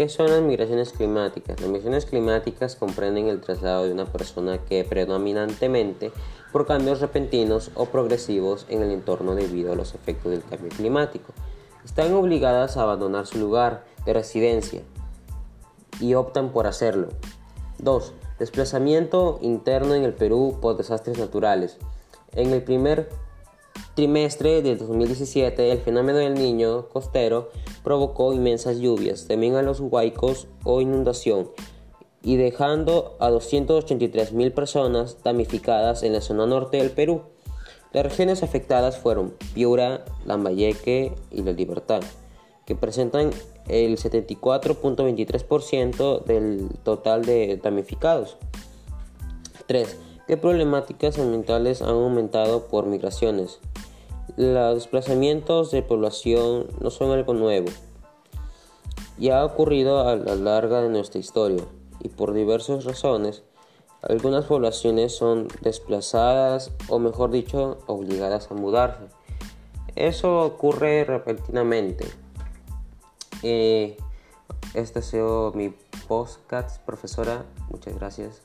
¿Qué son las migraciones climáticas? Las migraciones climáticas comprenden el traslado de una persona que predominantemente por cambios repentinos o progresivos en el entorno debido a los efectos del cambio climático. Están obligadas a abandonar su lugar de residencia y optan por hacerlo. 2. Desplazamiento interno en el Perú por desastres naturales. En el primer trimestre del 2017, el fenómeno del niño costero provocó inmensas lluvias, también a los huaicos o inundación, y dejando a 283.000 personas damnificadas en la zona norte del Perú. Las regiones afectadas fueron Piura, Lambayeque y La Libertad, que presentan el 74.23% del total de damnificados. 3. ¿Qué problemáticas ambientales han aumentado por migraciones? Los desplazamientos de población no son algo nuevo. Ya ha ocurrido a lo largo de nuestra historia y por diversas razones, algunas poblaciones son desplazadas o mejor dicho, obligadas a mudarse. Eso ocurre repentinamente. Eh, este ha sido mi podcast, profesora. Muchas gracias.